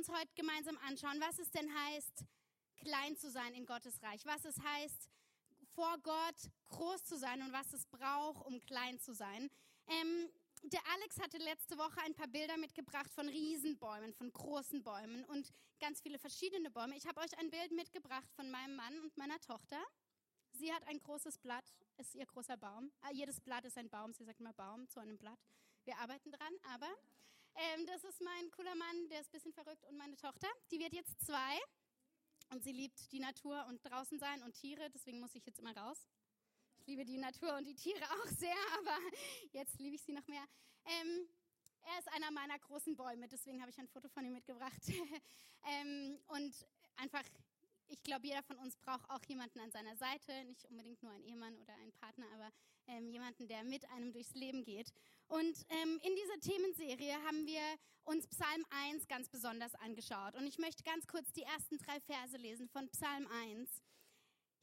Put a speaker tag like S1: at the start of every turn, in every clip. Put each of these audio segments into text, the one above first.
S1: uns heute gemeinsam anschauen, was es denn heißt, klein zu sein in Gottes Reich, was es heißt, vor Gott groß zu sein und was es braucht, um klein zu sein. Ähm, der Alex hatte letzte Woche ein paar Bilder mitgebracht von Riesenbäumen, von großen Bäumen und ganz viele verschiedene Bäume. Ich habe euch ein Bild mitgebracht von meinem Mann und meiner Tochter. Sie hat ein großes Blatt, ist ihr großer Baum. Ah, jedes Blatt ist ein Baum, sie sagt immer Baum zu einem Blatt. Wir arbeiten dran, aber ähm, das ist mein cooler Mann, der ist ein bisschen verrückt und meine Tochter, die wird jetzt zwei und sie liebt die Natur und draußen sein und Tiere, deswegen muss ich jetzt immer raus. Ich liebe die Natur und die Tiere auch sehr, aber jetzt liebe ich sie noch mehr. Ähm, er ist einer meiner großen Bäume, deswegen habe ich ein Foto von ihm mitgebracht. ähm, und einfach, ich glaube, jeder von uns braucht auch jemanden an seiner Seite, nicht unbedingt nur einen Ehemann oder einen Partner, aber ähm, jemanden, der mit einem durchs Leben geht. Und ähm, in dieser Themenserie haben wir uns Psalm 1 ganz besonders angeschaut. Und ich möchte ganz kurz die ersten drei Verse lesen von Psalm 1.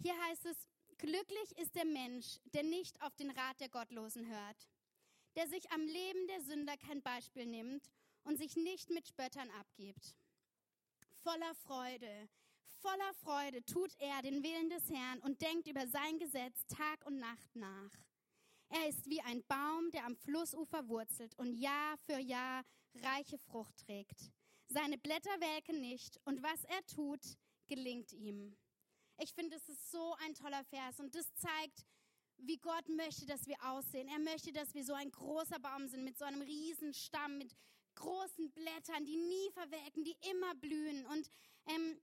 S1: Hier heißt es, Glücklich ist der Mensch, der nicht auf den Rat der Gottlosen hört, der sich am Leben der Sünder kein Beispiel nimmt und sich nicht mit Spöttern abgibt. Voller Freude, voller Freude tut er den Willen des Herrn und denkt über sein Gesetz Tag und Nacht nach. Er ist wie ein Baum, der am Flussufer wurzelt und Jahr für Jahr reiche Frucht trägt. Seine Blätter welken nicht und was er tut, gelingt ihm. Ich finde, es ist so ein toller Vers und das zeigt, wie Gott möchte, dass wir aussehen. Er möchte, dass wir so ein großer Baum sind mit so einem riesen Stamm, mit großen Blättern, die nie verwelken, die immer blühen. Und ähm,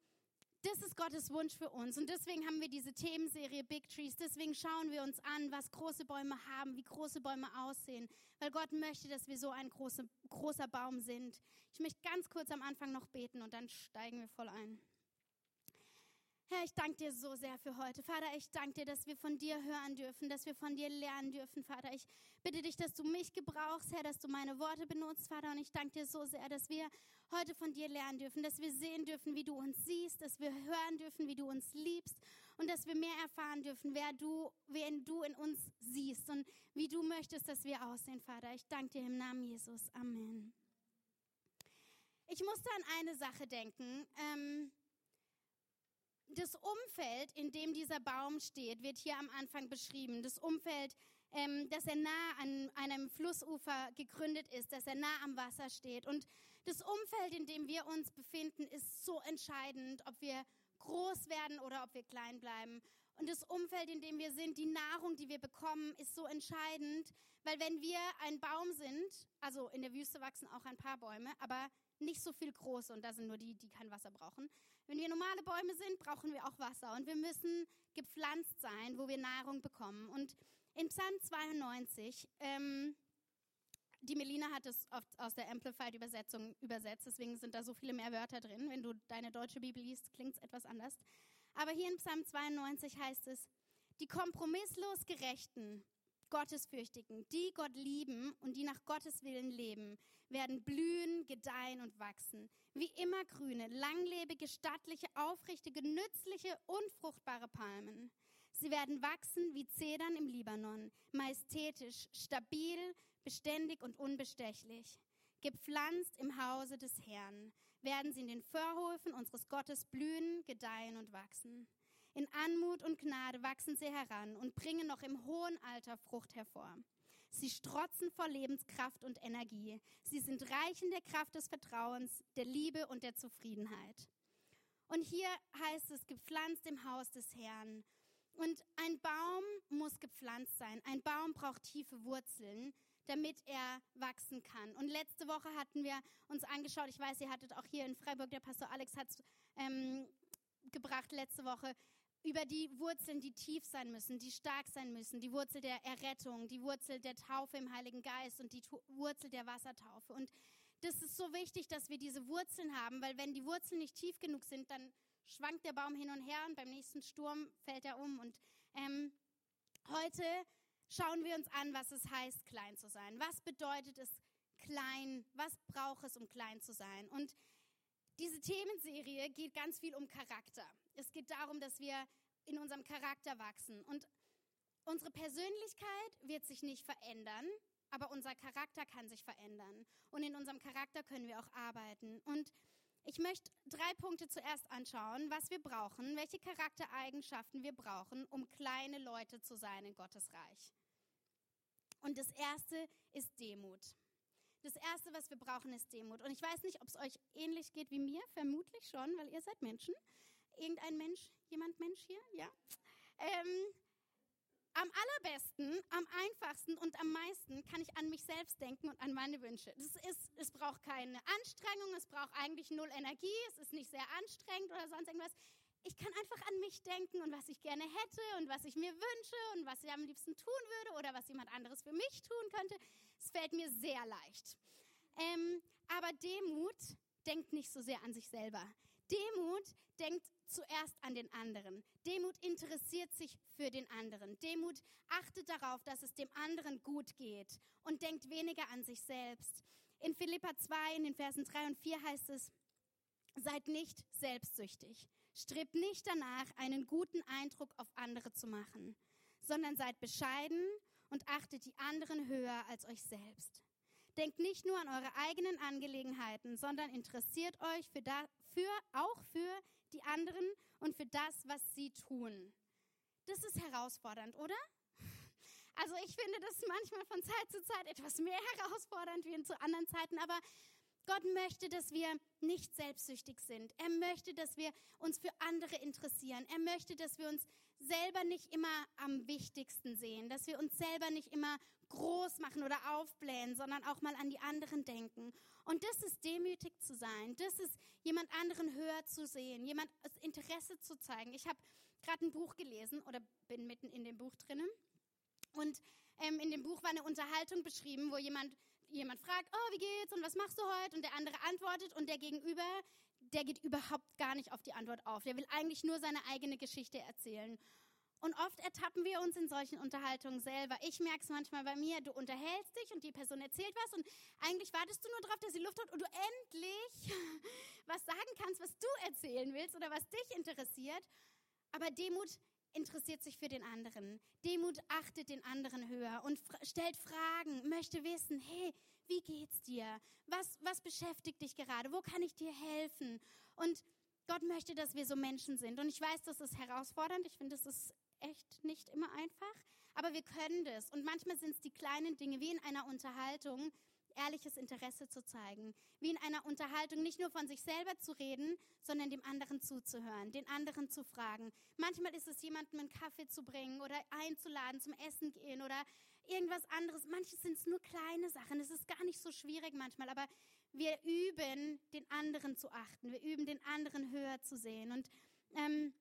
S1: das ist Gottes Wunsch für uns. Und deswegen haben wir diese Themenserie Big Trees. Deswegen schauen wir uns an, was große Bäume haben, wie große Bäume aussehen. Weil Gott möchte, dass wir so ein große, großer Baum sind. Ich möchte ganz kurz am Anfang noch beten und dann steigen wir voll ein. Herr, ich danke dir so sehr für heute. Vater, ich danke dir, dass wir von dir hören dürfen, dass wir von dir lernen dürfen, Vater. Ich bitte dich, dass du mich gebrauchst, Herr, dass du meine Worte benutzt, Vater. Und ich danke dir so sehr, dass wir heute von dir lernen dürfen, dass wir sehen dürfen, wie du uns siehst, dass wir hören dürfen, wie du uns liebst und dass wir mehr erfahren dürfen, wer du, wen du in uns siehst und wie du möchtest, dass wir aussehen, Vater. Ich danke dir im Namen Jesus. Amen. Ich musste an eine Sache denken. Ähm, das Umfeld, in dem dieser Baum steht, wird hier am Anfang beschrieben. Das Umfeld, ähm, dass er nah an einem Flussufer gegründet ist, dass er nah am Wasser steht. Und das Umfeld, in dem wir uns befinden, ist so entscheidend, ob wir groß werden oder ob wir klein bleiben. Und das Umfeld, in dem wir sind, die Nahrung, die wir bekommen, ist so entscheidend, weil wenn wir ein Baum sind, also in der Wüste wachsen auch ein paar Bäume, aber nicht so viel große und da sind nur die, die kein Wasser brauchen. Wenn wir normale Bäume sind, brauchen wir auch Wasser und wir müssen gepflanzt sein, wo wir Nahrung bekommen. Und in Psalm 92, ähm, die Melina hat es oft aus der Amplified Übersetzung übersetzt, deswegen sind da so viele mehr Wörter drin. Wenn du deine deutsche Bibel liest, klingt es etwas anders. Aber hier in Psalm 92 heißt es, die kompromisslos Gerechten Gottesfürchtigen, die Gott lieben und die nach Gottes Willen leben, werden blühen, gedeihen und wachsen. Wie immer grüne, langlebige, stattliche, aufrichtige, nützliche und fruchtbare Palmen. Sie werden wachsen wie Zedern im Libanon, majestätisch, stabil, beständig und unbestechlich. Gepflanzt im Hause des Herrn werden sie in den Vorhöfen unseres Gottes blühen, gedeihen und wachsen. In Anmut und Gnade wachsen sie heran und bringen noch im hohen Alter Frucht hervor. Sie strotzen vor Lebenskraft und Energie. Sie sind reich in der Kraft des Vertrauens, der Liebe und der Zufriedenheit. Und hier heißt es, gepflanzt im Haus des Herrn. Und ein Baum muss gepflanzt sein. Ein Baum braucht tiefe Wurzeln, damit er wachsen kann. Und letzte Woche hatten wir uns angeschaut, ich weiß, ihr hattet auch hier in Freiburg, der Pastor Alex hat es ähm, gebracht letzte Woche, über die Wurzeln, die tief sein müssen, die stark sein müssen, die Wurzel der Errettung, die Wurzel der Taufe im Heiligen Geist und die Wurzel der Wassertaufe. Und das ist so wichtig, dass wir diese Wurzeln haben, weil wenn die Wurzeln nicht tief genug sind, dann schwankt der Baum hin und her und beim nächsten Sturm fällt er um. Und ähm, heute schauen wir uns an, was es heißt, klein zu sein. Was bedeutet es, klein? Was braucht es, um klein zu sein? Und diese Themenserie geht ganz viel um Charakter. Es geht darum, dass wir in unserem Charakter wachsen. Und unsere Persönlichkeit wird sich nicht verändern, aber unser Charakter kann sich verändern. Und in unserem Charakter können wir auch arbeiten. Und ich möchte drei Punkte zuerst anschauen, was wir brauchen, welche Charaktereigenschaften wir brauchen, um kleine Leute zu sein in Gottes Reich. Und das erste ist Demut. Das erste, was wir brauchen, ist Demut. Und ich weiß nicht, ob es euch ähnlich geht wie mir, vermutlich schon, weil ihr seid Menschen. Irgendein Mensch, jemand Mensch hier? Ja. Ähm, am allerbesten, am einfachsten und am meisten kann ich an mich selbst denken und an meine Wünsche. Das ist, es braucht keine Anstrengung, es braucht eigentlich null Energie, es ist nicht sehr anstrengend oder sonst irgendwas. Ich kann einfach an mich denken und was ich gerne hätte und was ich mir wünsche und was ich am liebsten tun würde oder was jemand anderes für mich tun könnte. Es fällt mir sehr leicht. Ähm, aber Demut denkt nicht so sehr an sich selber. Demut denkt zuerst an den anderen. Demut interessiert sich für den anderen. Demut achtet darauf, dass es dem anderen gut geht und denkt weniger an sich selbst. In Philippa 2, in den Versen 3 und 4 heißt es, seid nicht selbstsüchtig. Strebt nicht danach, einen guten Eindruck auf andere zu machen, sondern seid bescheiden und achtet die anderen höher als euch selbst. Denkt nicht nur an eure eigenen Angelegenheiten, sondern interessiert euch für, da, für auch für die anderen und für das, was sie tun. Das ist herausfordernd, oder? Also ich finde das manchmal von Zeit zu Zeit etwas mehr herausfordernd wie in zu anderen Zeiten, aber Gott möchte, dass wir nicht selbstsüchtig sind. Er möchte, dass wir uns für andere interessieren. Er möchte, dass wir uns selber nicht immer am wichtigsten sehen, dass wir uns selber nicht immer groß machen oder aufblähen, sondern auch mal an die anderen denken. Und das ist demütig zu sein. Das ist jemand anderen höher zu sehen, jemand Interesse zu zeigen. Ich habe gerade ein Buch gelesen oder bin mitten in dem Buch drinnen. Und ähm, in dem Buch war eine Unterhaltung beschrieben, wo jemand jemand fragt, oh, wie geht's und was machst du heute? Und der andere antwortet und der Gegenüber, der geht überhaupt gar nicht auf die Antwort auf. Der will eigentlich nur seine eigene Geschichte erzählen. Und oft ertappen wir uns in solchen Unterhaltungen selber. Ich merke es manchmal bei mir, du unterhältst dich und die Person erzählt was und eigentlich wartest du nur darauf, dass sie Luft hat und du endlich was sagen kannst, was du erzählen willst oder was dich interessiert. Aber Demut interessiert sich für den anderen. Demut achtet den anderen höher und stellt Fragen, möchte wissen, hey, wie geht's dir? Was, was beschäftigt dich gerade? Wo kann ich dir helfen? Und Gott möchte, dass wir so Menschen sind. Und ich weiß, das ist herausfordernd. Ich finde, das ist echt nicht immer einfach. Aber wir können das. Und manchmal sind es die kleinen Dinge, wie in einer Unterhaltung, ehrliches Interesse zu zeigen, wie in einer Unterhaltung nicht nur von sich selber zu reden, sondern dem anderen zuzuhören, den anderen zu fragen. Manchmal ist es jemandem einen Kaffee zu bringen oder einzuladen zum Essen gehen oder irgendwas anderes. Manches sind es nur kleine Sachen. Es ist gar nicht so schwierig manchmal, aber wir üben, den anderen zu achten. Wir üben, den anderen höher zu sehen. Und ähm,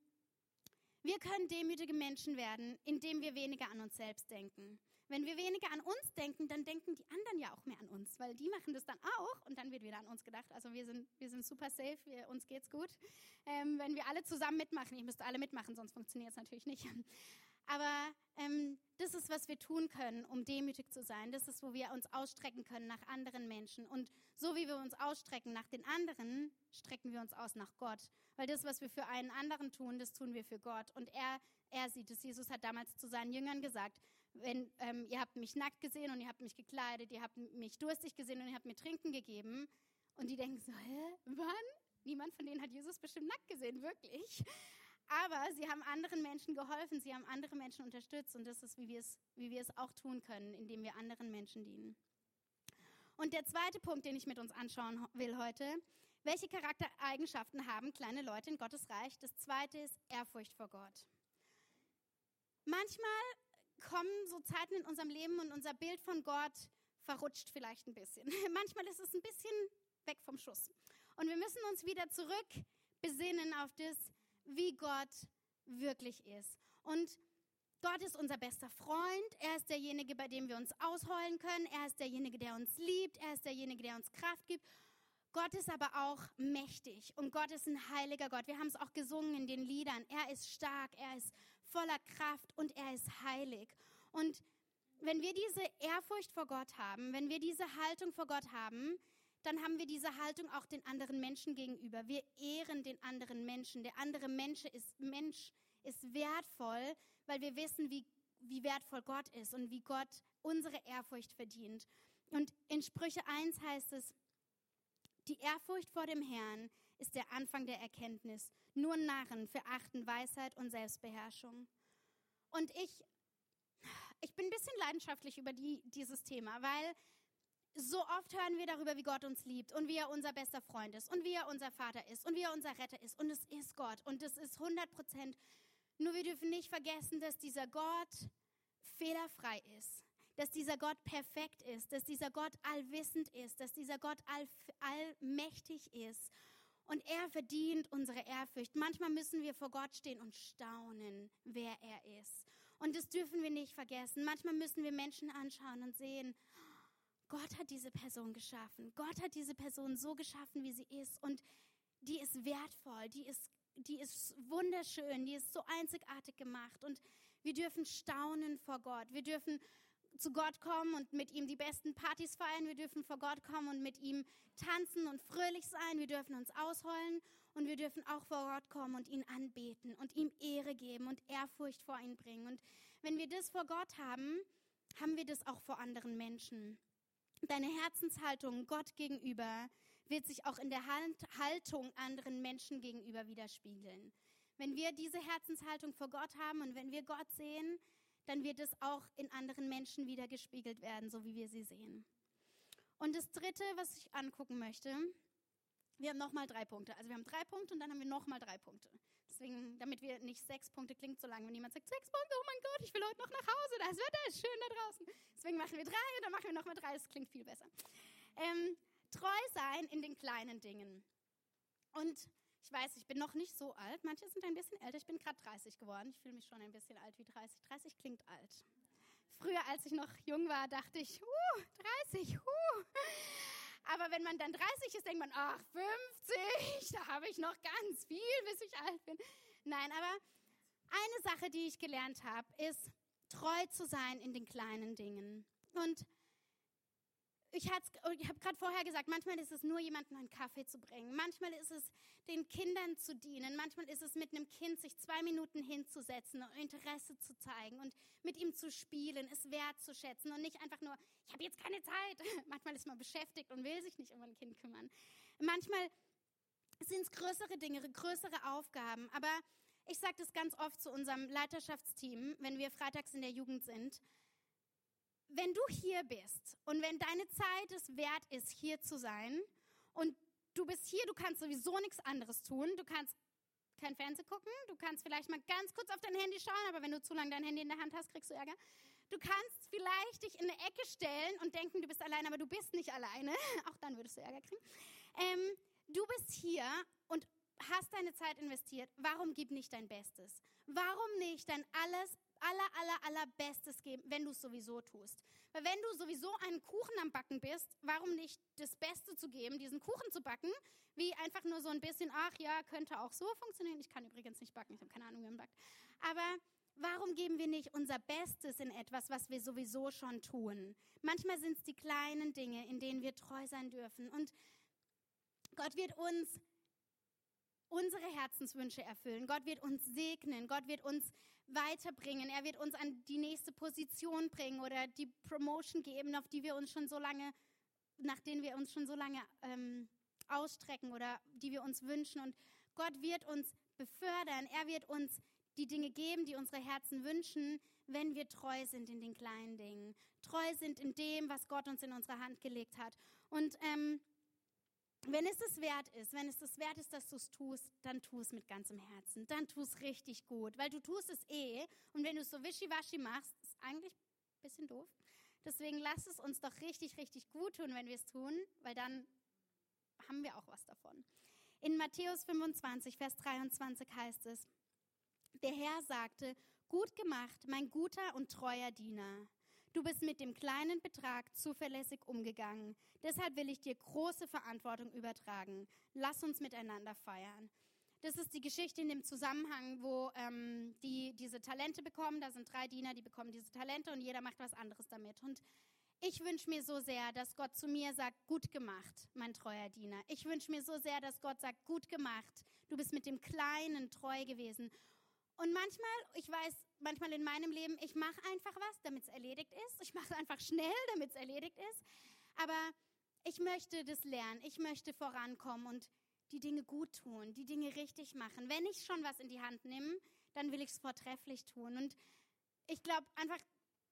S1: wir können demütige Menschen werden, indem wir weniger an uns selbst denken. Wenn wir weniger an uns denken, dann denken die anderen ja auch mehr an uns, weil die machen das dann auch und dann wird wieder an uns gedacht. Also wir sind, wir sind super safe, wir, uns geht's gut. Ähm, wenn wir alle zusammen mitmachen, ihr müsst alle mitmachen, sonst funktioniert es natürlich nicht. Aber ähm, das ist, was wir tun können, um demütig zu sein. Das ist, wo wir uns ausstrecken können nach anderen Menschen. Und so wie wir uns ausstrecken nach den anderen, strecken wir uns aus nach Gott. Weil das, was wir für einen anderen tun, das tun wir für Gott. Und er, er sieht es. Jesus hat damals zu seinen Jüngern gesagt, wenn ähm, ihr habt mich nackt gesehen und ihr habt mich gekleidet, ihr habt mich durstig gesehen und ihr habt mir Trinken gegeben. Und die denken so, hä, wann? Niemand von denen hat Jesus bestimmt nackt gesehen, wirklich. Aber sie haben anderen Menschen geholfen, sie haben andere Menschen unterstützt und das ist, wie wir es, wie wir es auch tun können, indem wir anderen Menschen dienen. Und der zweite Punkt, den ich mit uns anschauen will heute, welche Charaktereigenschaften haben kleine Leute in Gottes Reich? Das zweite ist Ehrfurcht vor Gott. Manchmal kommen so Zeiten in unserem Leben und unser Bild von Gott verrutscht vielleicht ein bisschen. Manchmal ist es ein bisschen weg vom Schuss. Und wir müssen uns wieder zurück besinnen auf das, wie Gott wirklich ist. Und Gott ist unser bester Freund. Er ist derjenige, bei dem wir uns ausheulen können. Er ist derjenige, der uns liebt. Er ist derjenige, der uns Kraft gibt. Gott ist aber auch mächtig und Gott ist ein heiliger Gott. Wir haben es auch gesungen in den Liedern. Er ist stark, er ist voller Kraft und er ist heilig. Und wenn wir diese Ehrfurcht vor Gott haben, wenn wir diese Haltung vor Gott haben, dann haben wir diese Haltung auch den anderen Menschen gegenüber. Wir ehren den anderen Menschen. Der andere Mensch ist, Mensch ist wertvoll, weil wir wissen, wie, wie wertvoll Gott ist und wie Gott unsere Ehrfurcht verdient. Und in Sprüche 1 heißt es, die Ehrfurcht vor dem Herrn ist der Anfang der Erkenntnis. Nur Narren verachten Weisheit und Selbstbeherrschung. Und ich, ich bin ein bisschen leidenschaftlich über die, dieses Thema, weil so oft hören wir darüber, wie Gott uns liebt und wie er unser bester Freund ist und wie er unser Vater ist und wie er unser Retter ist. Und es ist Gott und es ist 100 Prozent. Nur wir dürfen nicht vergessen, dass dieser Gott fehlerfrei ist, dass dieser Gott perfekt ist, dass dieser Gott allwissend ist, dass dieser Gott all, allmächtig ist. Und er verdient unsere Ehrfurcht. Manchmal müssen wir vor Gott stehen und staunen, wer er ist. Und das dürfen wir nicht vergessen. Manchmal müssen wir Menschen anschauen und sehen, Gott hat diese Person geschaffen. Gott hat diese Person so geschaffen, wie sie ist. Und die ist wertvoll, die ist, die ist wunderschön, die ist so einzigartig gemacht. Und wir dürfen staunen vor Gott. Wir dürfen zu Gott kommen und mit ihm die besten Partys feiern. Wir dürfen vor Gott kommen und mit ihm tanzen und fröhlich sein. Wir dürfen uns ausheulen und wir dürfen auch vor Gott kommen und ihn anbeten und ihm Ehre geben und Ehrfurcht vor ihn bringen. Und wenn wir das vor Gott haben, haben wir das auch vor anderen Menschen. Deine Herzenshaltung Gott gegenüber wird sich auch in der Haltung anderen Menschen gegenüber widerspiegeln. Wenn wir diese Herzenshaltung vor Gott haben und wenn wir Gott sehen, dann wird es auch in anderen Menschen wiedergespiegelt werden, so wie wir sie sehen. Und das Dritte, was ich angucken möchte, wir haben nochmal drei Punkte. Also wir haben drei Punkte und dann haben wir nochmal drei Punkte. Deswegen, damit wir nicht sechs Punkte klingt so lange, wenn jemand sagt, sechs Punkte, oh mein Gott, ich will heute noch nach Hause, das Wetter ist schön da draußen. Deswegen machen wir drei und dann machen wir nochmal drei, das klingt viel besser. Ähm, treu sein in den kleinen Dingen. Und ich weiß, ich bin noch nicht so alt, manche sind ein bisschen älter, ich bin gerade 30 geworden, ich fühle mich schon ein bisschen alt wie 30. 30 klingt alt. Früher, als ich noch jung war, dachte ich, uh, 30, uh. Aber wenn man dann 30 ist, denkt man, ach, 50, da habe ich noch ganz viel, bis ich alt bin. Nein, aber eine Sache, die ich gelernt habe, ist, treu zu sein in den kleinen Dingen. Und ich, habe gerade vorher gesagt, manchmal ist es nur jemanden einen Kaffee zu bringen, manchmal ist es den Kindern zu dienen, manchmal ist es mit einem Kind sich zwei Minuten hinzusetzen und Interesse zu zeigen und mit ihm zu spielen, es wertzuschätzen und nicht einfach nur, ich habe jetzt keine Zeit. Manchmal ist man beschäftigt und will sich nicht um ein Kind kümmern. Manchmal sind es größere Dinge, größere Aufgaben, aber ich sage das ganz oft zu unserem Leiterschaftsteam, wenn wir freitags in der Jugend sind wenn du hier bist und wenn deine Zeit es wert ist, hier zu sein und du bist hier, du kannst sowieso nichts anderes tun, du kannst kein Fernsehen gucken, du kannst vielleicht mal ganz kurz auf dein Handy schauen, aber wenn du zu lange dein Handy in der Hand hast, kriegst du Ärger. Du kannst vielleicht dich in eine Ecke stellen und denken, du bist alleine, aber du bist nicht alleine. Auch dann würdest du Ärger kriegen. Ähm, du bist hier und hast deine Zeit investiert. Warum gib nicht dein Bestes? Warum nicht dein alles aller, aller, aller Bestes geben, wenn du es sowieso tust. Weil wenn du sowieso einen Kuchen am Backen bist, warum nicht das Beste zu geben, diesen Kuchen zu backen, wie einfach nur so ein bisschen, ach ja, könnte auch so funktionieren. Ich kann übrigens nicht backen, ich habe keine Ahnung, wie man backt. Aber warum geben wir nicht unser Bestes in etwas, was wir sowieso schon tun? Manchmal sind es die kleinen Dinge, in denen wir treu sein dürfen. Und Gott wird uns unsere Herzenswünsche erfüllen. Gott wird uns segnen. Gott wird uns weiterbringen. Er wird uns an die nächste Position bringen oder die Promotion geben, auf die wir uns schon so lange, nach denen wir uns schon so lange ähm, ausstrecken oder die wir uns wünschen. Und Gott wird uns befördern. Er wird uns die Dinge geben, die unsere Herzen wünschen, wenn wir treu sind in den kleinen Dingen, treu sind in dem, was Gott uns in unsere Hand gelegt hat. Und ähm, wenn es es wert ist, wenn es es wert ist, dass du es tust, dann tu es mit ganzem Herzen. Dann tu es richtig gut, weil du tust es eh. Und wenn du es so wischiwaschi machst, ist eigentlich ein bisschen doof. Deswegen lass es uns doch richtig, richtig gut tun, wenn wir es tun, weil dann haben wir auch was davon. In Matthäus 25, Vers 23 heißt es, der Herr sagte, gut gemacht, mein guter und treuer Diener. Du bist mit dem kleinen Betrag zuverlässig umgegangen. Deshalb will ich dir große Verantwortung übertragen. Lass uns miteinander feiern. Das ist die Geschichte in dem Zusammenhang, wo ähm, die diese Talente bekommen. Da sind drei Diener, die bekommen diese Talente und jeder macht was anderes damit. Und ich wünsche mir so sehr, dass Gott zu mir sagt, gut gemacht, mein treuer Diener. Ich wünsche mir so sehr, dass Gott sagt, gut gemacht. Du bist mit dem Kleinen treu gewesen. Und manchmal, ich weiß, manchmal in meinem Leben, ich mache einfach was, damit es erledigt ist. Ich mache es einfach schnell, damit es erledigt ist. Aber ich möchte das lernen. Ich möchte vorankommen und die Dinge gut tun, die Dinge richtig machen. Wenn ich schon was in die Hand nehme, dann will ich es vortrefflich tun. Und ich glaube einfach,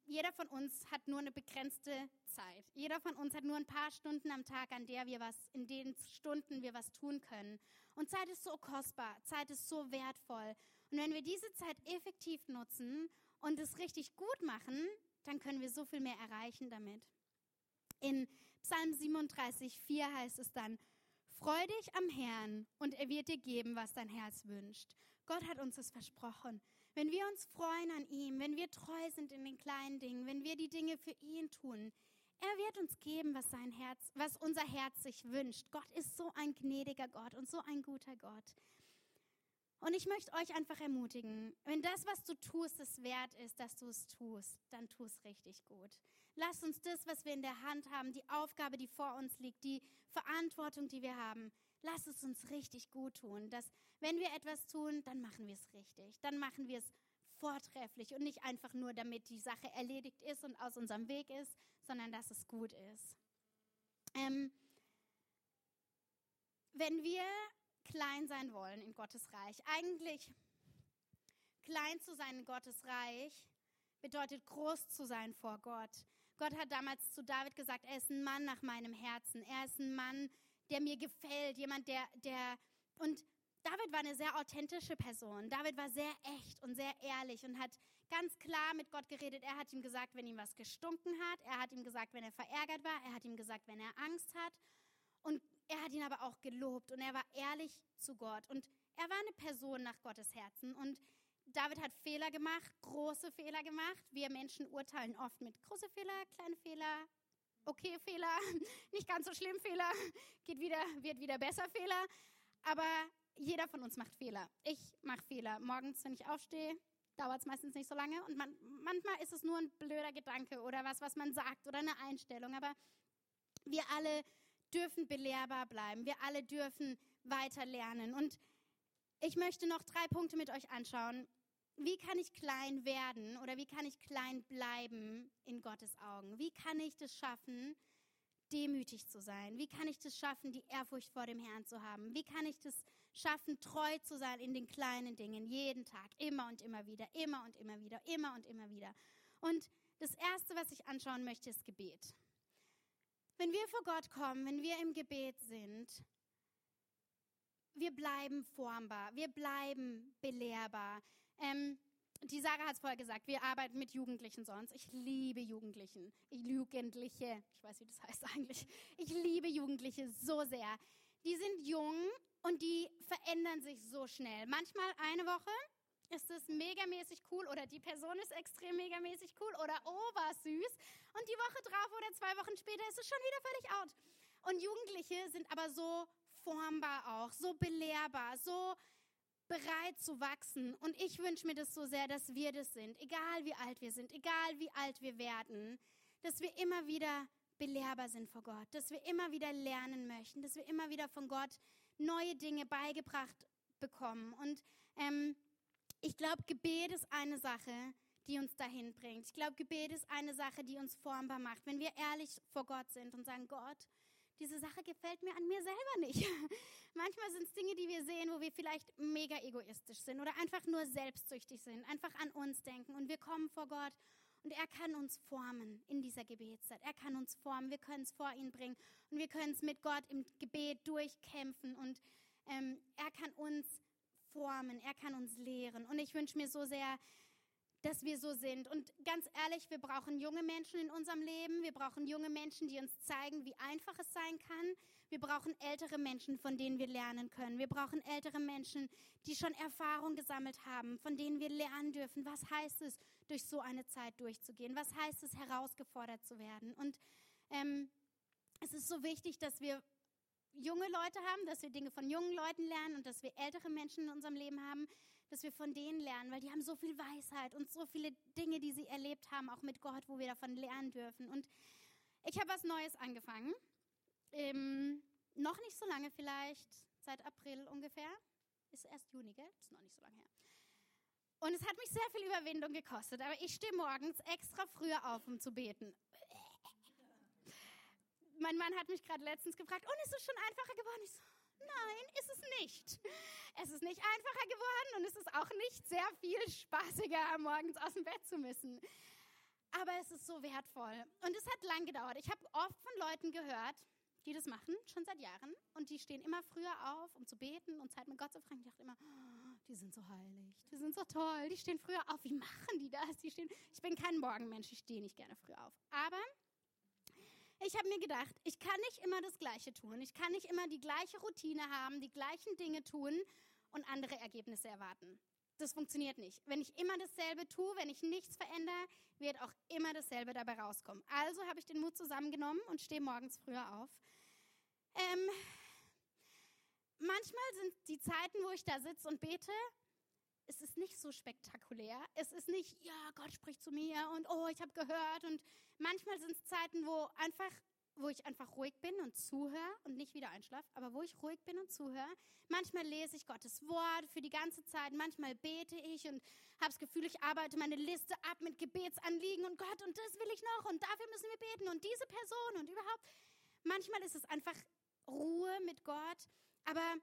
S1: jeder von uns hat nur eine begrenzte Zeit. Jeder von uns hat nur ein paar Stunden am Tag, an der wir was, in den Stunden wir was tun können. Und Zeit ist so kostbar, Zeit ist so wertvoll. Und wenn wir diese Zeit effektiv nutzen und es richtig gut machen, dann können wir so viel mehr erreichen damit. In Psalm 37, 4 heißt es dann, Freu dich am Herrn und er wird dir geben, was dein Herz wünscht. Gott hat uns das versprochen. Wenn wir uns freuen an ihm, wenn wir treu sind in den kleinen Dingen, wenn wir die Dinge für ihn tun, er wird uns geben, was sein Herz, was unser Herz sich wünscht. Gott ist so ein gnädiger Gott und so ein guter Gott. Und ich möchte euch einfach ermutigen, wenn das, was du tust, es wert ist, dass du es tust, dann tu es richtig gut. Lass uns das, was wir in der Hand haben, die Aufgabe, die vor uns liegt, die Verantwortung, die wir haben, lass es uns richtig gut tun. Dass, wenn wir etwas tun, dann machen wir es richtig. Dann machen wir es vortrefflich und nicht einfach nur, damit die Sache erledigt ist und aus unserem Weg ist, sondern dass es gut ist. Ähm, wenn wir klein sein wollen in Gottes Reich, eigentlich klein zu sein in Gottes Reich bedeutet groß zu sein vor Gott. Gott hat damals zu David gesagt, er ist ein Mann nach meinem Herzen. Er ist ein Mann, der mir gefällt, jemand, der, der, und David war eine sehr authentische Person. David war sehr echt und sehr ehrlich und hat ganz klar mit Gott geredet. Er hat ihm gesagt, wenn ihm was gestunken hat. Er hat ihm gesagt, wenn er verärgert war. Er hat ihm gesagt, wenn er Angst hat. Und er hat ihn aber auch gelobt und er war ehrlich zu Gott. Und er war eine Person nach Gottes Herzen. Und David hat Fehler gemacht, große Fehler gemacht. Wir Menschen urteilen oft mit große Fehler, kleine Fehler, okay Fehler, nicht ganz so schlimm Fehler, geht wieder, wird wieder besser Fehler. Aber jeder von uns macht Fehler. Ich mache Fehler. Morgens, wenn ich aufstehe, dauert es meistens nicht so lange. Und man, manchmal ist es nur ein blöder Gedanke oder was, was man sagt oder eine Einstellung. Aber wir alle dürfen belehrbar bleiben. Wir alle dürfen weiter lernen. Und ich möchte noch drei Punkte mit euch anschauen. Wie kann ich klein werden oder wie kann ich klein bleiben in Gottes Augen? Wie kann ich das schaffen, demütig zu sein? Wie kann ich das schaffen, die Ehrfurcht vor dem Herrn zu haben? Wie kann ich das schaffen, treu zu sein in den kleinen Dingen, jeden Tag, immer und immer wieder, immer und immer wieder, immer und immer wieder? Und das Erste, was ich anschauen möchte, ist Gebet. Wenn wir vor Gott kommen, wenn wir im Gebet sind, wir bleiben formbar, wir bleiben belehrbar. Ähm, die Sarah hat es vorher gesagt, wir arbeiten mit Jugendlichen sonst. Ich liebe Jugendlichen. Jugendliche, ich weiß, wie das heißt eigentlich. Ich liebe Jugendliche so sehr. Die sind jung und die verändern sich so schnell. Manchmal eine Woche ist es megamäßig cool oder die Person ist extrem megamäßig cool oder oh, war süß. Und die Woche drauf oder zwei Wochen später ist es schon wieder völlig out. Und Jugendliche sind aber so formbar auch, so belehrbar, so bereit zu wachsen. Und ich wünsche mir das so sehr, dass wir das sind, egal wie alt wir sind, egal wie alt wir werden, dass wir immer wieder belehrbar sind vor Gott, dass wir immer wieder lernen möchten, dass wir immer wieder von Gott neue Dinge beigebracht bekommen. Und ähm, ich glaube, Gebet ist eine Sache, die uns dahin bringt. Ich glaube, Gebet ist eine Sache, die uns formbar macht. Wenn wir ehrlich vor Gott sind und sagen, Gott, diese Sache gefällt mir an mir selber nicht. Manchmal sind es Dinge, die wir sehen, wo wir vielleicht mega egoistisch sind oder einfach nur selbstsüchtig sind, einfach an uns denken und wir kommen vor Gott und er kann uns formen in dieser Gebetszeit. Er kann uns formen, wir können es vor ihn bringen und wir können es mit Gott im Gebet durchkämpfen und ähm, er kann uns formen, er kann uns lehren. Und ich wünsche mir so sehr, dass wir so sind. Und ganz ehrlich, wir brauchen junge Menschen in unserem Leben. Wir brauchen junge Menschen, die uns zeigen, wie einfach es sein kann. Wir brauchen ältere Menschen, von denen wir lernen können. Wir brauchen ältere Menschen, die schon Erfahrung gesammelt haben, von denen wir lernen dürfen. Was heißt es, durch so eine Zeit durchzugehen? Was heißt es, herausgefordert zu werden? Und ähm, es ist so wichtig, dass wir junge Leute haben, dass wir Dinge von jungen Leuten lernen und dass wir ältere Menschen in unserem Leben haben, dass wir von denen lernen, weil die haben so viel Weisheit und so viele Dinge, die sie erlebt haben, auch mit Gott, wo wir davon lernen dürfen. Und ich habe was Neues angefangen. Ähm, noch nicht so lange vielleicht, seit April ungefähr. Ist erst Juni, gell? Ist noch nicht so lange her. Und es hat mich sehr viel Überwindung gekostet, aber ich stehe morgens extra früher auf, um zu beten. Mein Mann hat mich gerade letztens gefragt, und ist es schon einfacher geworden? Ich so, Nein, ist es nicht. Es ist nicht einfacher geworden und es ist auch nicht sehr viel spaßiger, morgens aus dem Bett zu müssen. Aber es ist so wertvoll. Und es hat lang gedauert. Ich habe oft von Leuten gehört, die das machen, schon seit Jahren. Und die stehen immer früher auf, um zu beten und Zeit mit Gott zu fragen. Ich dachte immer, oh, die sind so heilig, die sind so toll, die stehen früher auf. Wie machen die das? Die stehen, ich bin kein Morgenmensch, ich stehe nicht gerne früh auf. Aber ich habe mir gedacht, ich kann nicht immer das Gleiche tun. Ich kann nicht immer die gleiche Routine haben, die gleichen Dinge tun und andere Ergebnisse erwarten. Das funktioniert nicht. Wenn ich immer dasselbe tue, wenn ich nichts verändere, wird auch immer dasselbe dabei rauskommen. Also habe ich den Mut zusammengenommen und stehe morgens früher auf. Ähm, manchmal sind die Zeiten, wo ich da sitze und bete, es ist nicht so spektakulär. Es ist nicht, ja, Gott spricht zu mir und oh, ich habe gehört. Und manchmal sind es Zeiten, wo einfach, wo ich einfach ruhig bin und zuhöre und nicht wieder einschlafe, aber wo ich ruhig bin und zuhöre. Manchmal lese ich Gottes Wort für die ganze Zeit. Manchmal bete ich und habe das Gefühl, ich arbeite meine Liste ab mit Gebetsanliegen und Gott und das will ich noch und dafür müssen wir beten und diese Person und überhaupt. Manchmal ist es einfach Ruhe mit Gott, aber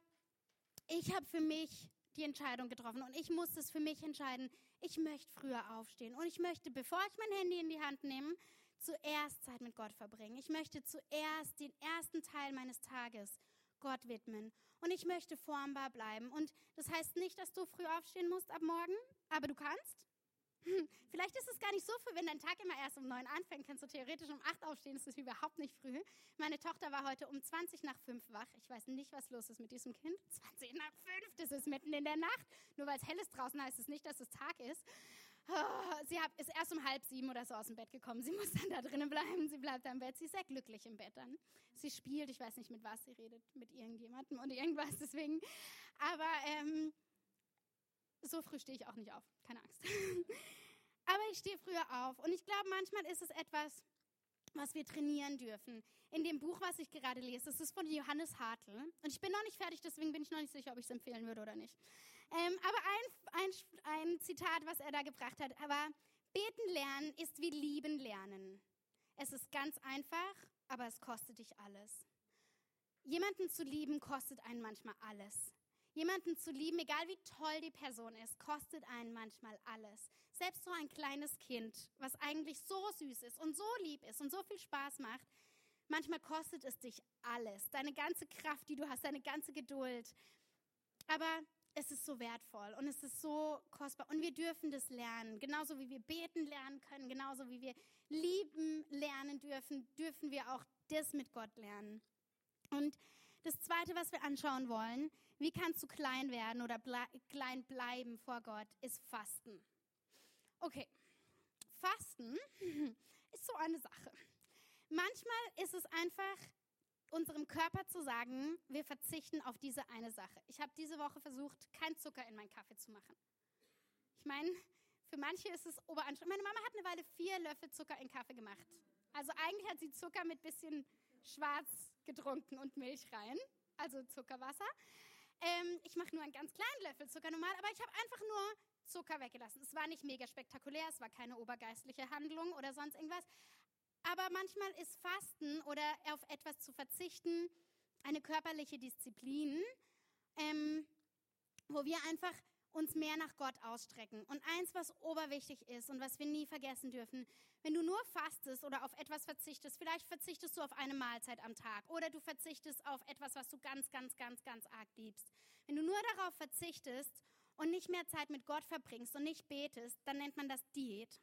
S1: ich habe für mich die Entscheidung getroffen und ich musste es für mich entscheiden. Ich möchte früher aufstehen und ich möchte, bevor ich mein Handy in die Hand nehme, zuerst Zeit mit Gott verbringen. Ich möchte zuerst den ersten Teil meines Tages Gott widmen und ich möchte formbar bleiben. Und das heißt nicht, dass du früh aufstehen musst ab morgen, aber du kannst. Vielleicht ist es gar nicht so früh, wenn dein Tag immer erst um neun anfängt, kannst du theoretisch um acht aufstehen, das ist überhaupt nicht früh. Meine Tochter war heute um 20 nach fünf wach. Ich weiß nicht, was los ist mit diesem Kind. 20 nach fünf, das ist mitten in der Nacht. Nur weil es hell ist draußen, heißt es nicht, dass es Tag ist. Oh, sie ist erst um halb sieben oder so aus dem Bett gekommen. Sie muss dann da drinnen bleiben. Sie bleibt da im Bett. Sie ist sehr glücklich im Bett dann. Sie spielt, ich weiß nicht mit was, sie redet mit irgendjemandem und irgendwas, deswegen. Aber ähm, so früh stehe ich auch nicht auf, keine Angst. Aber ich stehe früher auf und ich glaube, manchmal ist es etwas, was wir trainieren dürfen. In dem Buch, was ich gerade lese, das ist von Johannes Hartl. Und ich bin noch nicht fertig, deswegen bin ich noch nicht sicher, ob ich es empfehlen würde oder nicht. Ähm, aber ein, ein, ein Zitat, was er da gebracht hat, war, beten lernen ist wie lieben lernen. Es ist ganz einfach, aber es kostet dich alles. Jemanden zu lieben kostet einen manchmal alles. Jemanden zu lieben, egal wie toll die Person ist, kostet einen manchmal alles. Selbst so ein kleines Kind, was eigentlich so süß ist und so lieb ist und so viel Spaß macht, manchmal kostet es dich alles. Deine ganze Kraft, die du hast, deine ganze Geduld. Aber es ist so wertvoll und es ist so kostbar und wir dürfen das lernen. Genauso wie wir beten lernen können, genauso wie wir lieben lernen dürfen, dürfen wir auch das mit Gott lernen. Und das Zweite, was wir anschauen wollen, wie kannst du klein werden oder ble klein bleiben vor Gott, ist Fasten. Okay, Fasten ist so eine Sache. Manchmal ist es einfach, unserem Körper zu sagen, wir verzichten auf diese eine Sache. Ich habe diese Woche versucht, kein Zucker in meinen Kaffee zu machen. Ich meine, für manche ist es oberanstrengend. Meine Mama hat eine Weile vier Löffel Zucker in Kaffee gemacht. Also eigentlich hat sie Zucker mit bisschen schwarz getrunken und Milch rein, also Zuckerwasser. Ähm, ich mache nur einen ganz kleinen Löffel Zucker normal, aber ich habe einfach nur Zucker weggelassen. Es war nicht mega spektakulär, es war keine obergeistliche Handlung oder sonst irgendwas. Aber manchmal ist Fasten oder auf etwas zu verzichten eine körperliche Disziplin, ähm, wo wir einfach uns mehr nach Gott ausstrecken. Und eins, was oberwichtig ist und was wir nie vergessen dürfen, wenn du nur fastest oder auf etwas verzichtest, vielleicht verzichtest du auf eine Mahlzeit am Tag oder du verzichtest auf etwas, was du ganz, ganz, ganz, ganz arg liebst. Wenn du nur darauf verzichtest und nicht mehr Zeit mit Gott verbringst und nicht betest, dann nennt man das Diät.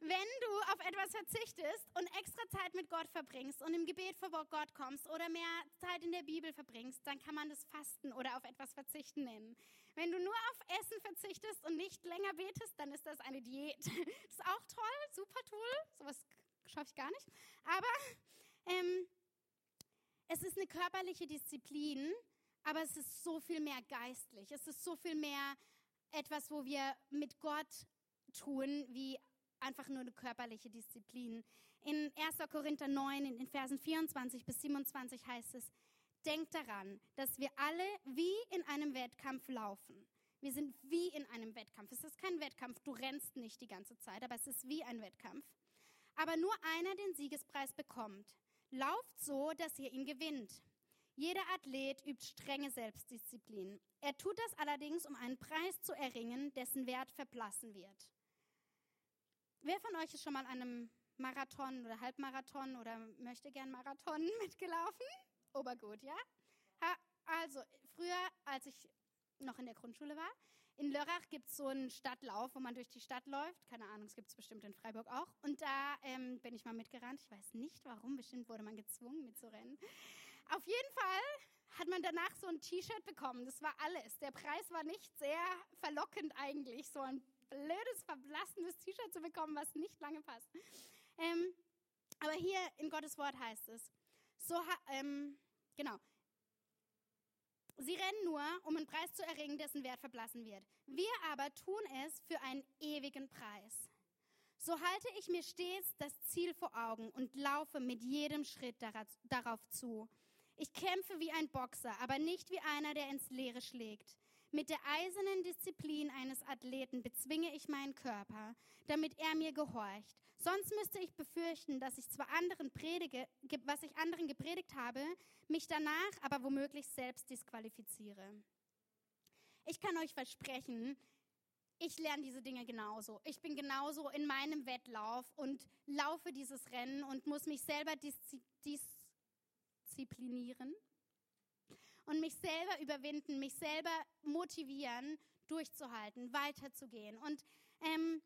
S1: Wenn du auf etwas verzichtest und extra Zeit mit Gott verbringst und im Gebet vor Gott kommst oder mehr Zeit in der Bibel verbringst, dann kann man das Fasten oder auf etwas verzichten nennen. Wenn du nur auf Essen verzichtest und nicht länger betest, dann ist das eine Diät. Das ist auch toll, super Tool. Sowas schaffe ich gar nicht. Aber ähm, es ist eine körperliche Disziplin, aber es ist so viel mehr geistlich. Es ist so viel mehr etwas, wo wir mit Gott tun, wie einfach nur eine körperliche Disziplin. In 1. Korinther 9, in den Versen 24 bis 27 heißt es, denkt daran, dass wir alle wie in einem Wettkampf laufen. Wir sind wie in einem Wettkampf. Es ist kein Wettkampf, du rennst nicht die ganze Zeit, aber es ist wie ein Wettkampf. Aber nur einer den Siegespreis bekommt. Lauft so, dass ihr ihn gewinnt. Jeder Athlet übt strenge Selbstdisziplin. Er tut das allerdings, um einen Preis zu erringen, dessen Wert verblassen wird. Wer von euch ist schon mal an einem Marathon oder Halbmarathon oder möchte gern Marathon mitgelaufen? Obergut, ja? Also, früher, als ich noch in der Grundschule war, in Lörrach gibt es so einen Stadtlauf, wo man durch die Stadt läuft. Keine Ahnung, es gibt es bestimmt in Freiburg auch. Und da ähm, bin ich mal mitgerannt. Ich weiß nicht warum, bestimmt wurde man gezwungen mitzurennen. Auf jeden Fall hat man danach so ein T-Shirt bekommen. Das war alles. Der Preis war nicht sehr verlockend eigentlich, so ein blödes, verblassenes T-Shirt zu bekommen, was nicht lange passt. Ähm, aber hier in Gottes Wort heißt es, so, ähm, genau, Sie rennen nur, um einen Preis zu erringen, dessen Wert verblassen wird. Wir aber tun es für einen ewigen Preis. So halte ich mir stets das Ziel vor Augen und laufe mit jedem Schritt darauf zu. Ich kämpfe wie ein Boxer, aber nicht wie einer, der ins Leere schlägt. Mit der eisernen Disziplin eines Athleten bezwinge ich meinen Körper, damit er mir gehorcht. Sonst müsste ich befürchten, dass ich zwar anderen predige, was ich anderen gepredigt habe, mich danach aber womöglich selbst disqualifiziere. Ich kann euch versprechen, ich lerne diese Dinge genauso. Ich bin genauso in meinem Wettlauf und laufe dieses Rennen und muss mich selber disziplinieren und mich selber überwinden, mich selber motivieren, durchzuhalten, weiterzugehen und ähm,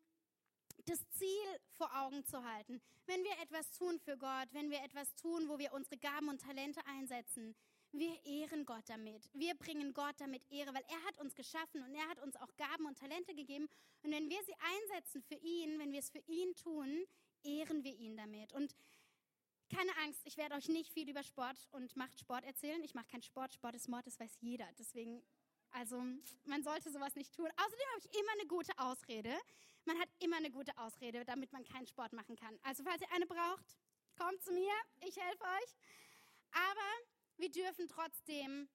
S1: das Ziel vor Augen zu halten. Wenn wir etwas tun für Gott, wenn wir etwas tun, wo wir unsere Gaben und Talente einsetzen, wir ehren Gott damit. Wir bringen Gott damit Ehre, weil er hat uns geschaffen und er hat uns auch Gaben und Talente gegeben. Und wenn wir sie einsetzen für ihn, wenn wir es für ihn tun, ehren wir ihn damit. Und keine Angst, ich werde euch nicht viel über Sport und macht Sport erzählen. Ich mache keinen Sport. Sport ist Mord, das weiß jeder. Deswegen, also man sollte sowas nicht tun. Außerdem habe ich immer eine gute Ausrede. Man hat immer eine gute Ausrede, damit man keinen Sport machen kann. Also falls ihr eine braucht, kommt zu mir, ich helfe euch. Aber wir dürfen trotzdem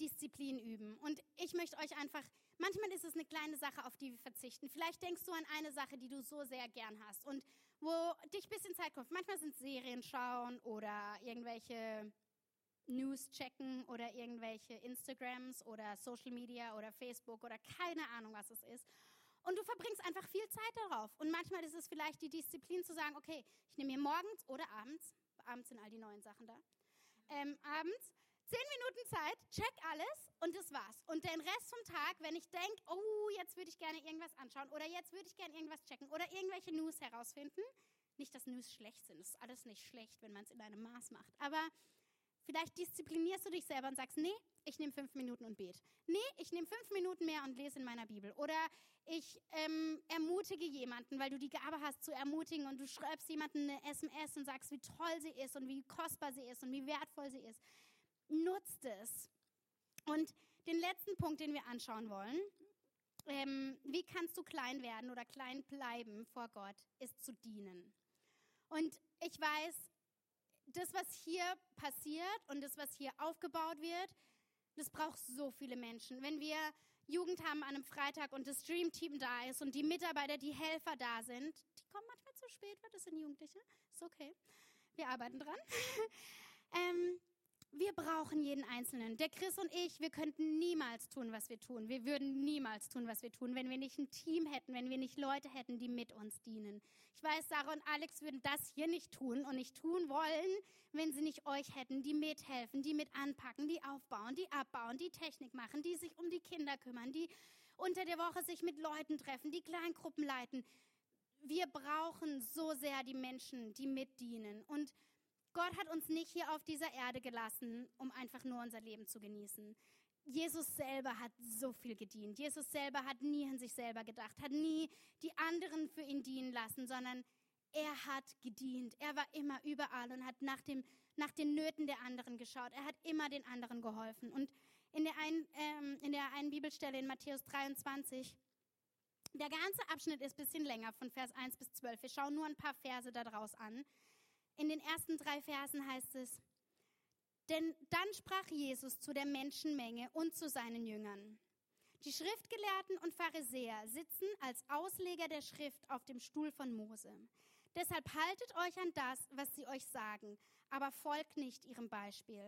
S1: Disziplin üben. Und ich möchte euch einfach, manchmal ist es eine kleine Sache, auf die wir verzichten. Vielleicht denkst du an eine Sache, die du so sehr gern hast. Und wo dich ein bisschen Zeit kommt. Manchmal sind Serien schauen oder irgendwelche News checken oder irgendwelche Instagrams oder Social Media oder Facebook oder keine Ahnung, was es ist. Und du verbringst einfach viel Zeit darauf. Und manchmal ist es vielleicht die Disziplin zu sagen, okay, ich nehme mir morgens oder abends, abends sind all die neuen Sachen da, ähm, abends Zehn Minuten Zeit, check alles und das war's. Und den Rest vom Tag, wenn ich denke, oh, jetzt würde ich gerne irgendwas anschauen oder jetzt würde ich gerne irgendwas checken oder irgendwelche News herausfinden. Nicht, dass News schlecht sind, das ist alles nicht schlecht, wenn man es in einem Maß macht. Aber vielleicht disziplinierst du dich selber und sagst, nee, ich nehme fünf Minuten und bete. Nee, ich nehme fünf Minuten mehr und lese in meiner Bibel. Oder ich ähm, ermutige jemanden, weil du die Gabe hast zu ermutigen und du schreibst jemanden eine SMS und sagst, wie toll sie ist und wie kostbar sie ist und wie wertvoll sie ist nutzt es. Und den letzten Punkt, den wir anschauen wollen, ähm, wie kannst du klein werden oder klein bleiben vor Gott, ist zu dienen. Und ich weiß, das, was hier passiert und das, was hier aufgebaut wird, das braucht so viele Menschen. Wenn wir Jugend haben an einem Freitag und das Streamteam da ist und die Mitarbeiter, die Helfer da sind, die kommen manchmal zu spät, wird das sind Jugendliche, ist okay. Wir arbeiten dran. ähm, wir brauchen jeden Einzelnen. Der Chris und ich, wir könnten niemals tun, was wir tun. Wir würden niemals tun, was wir tun, wenn wir nicht ein Team hätten, wenn wir nicht Leute hätten, die mit uns dienen. Ich weiß, Sarah und Alex würden das hier nicht tun und nicht tun wollen, wenn sie nicht euch hätten, die mithelfen, die mit anpacken, die aufbauen, die abbauen, die Technik machen, die sich um die Kinder kümmern, die unter der Woche sich mit Leuten treffen, die Kleingruppen leiten. Wir brauchen so sehr die Menschen, die mitdienen. Und Gott hat uns nicht hier auf dieser Erde gelassen, um einfach nur unser Leben zu genießen. Jesus selber hat so viel gedient. Jesus selber hat nie an sich selber gedacht, hat nie die anderen für ihn dienen lassen, sondern er hat gedient. Er war immer überall und hat nach, dem, nach den Nöten der anderen geschaut. Er hat immer den anderen geholfen. Und in der, einen, ähm, in der einen Bibelstelle in Matthäus 23, der ganze Abschnitt ist ein bisschen länger, von Vers 1 bis 12. Wir schauen nur ein paar Verse daraus an. In den ersten drei Versen heißt es, denn dann sprach Jesus zu der Menschenmenge und zu seinen Jüngern. Die Schriftgelehrten und Pharisäer sitzen als Ausleger der Schrift auf dem Stuhl von Mose. Deshalb haltet euch an das, was sie euch sagen, aber folgt nicht ihrem Beispiel.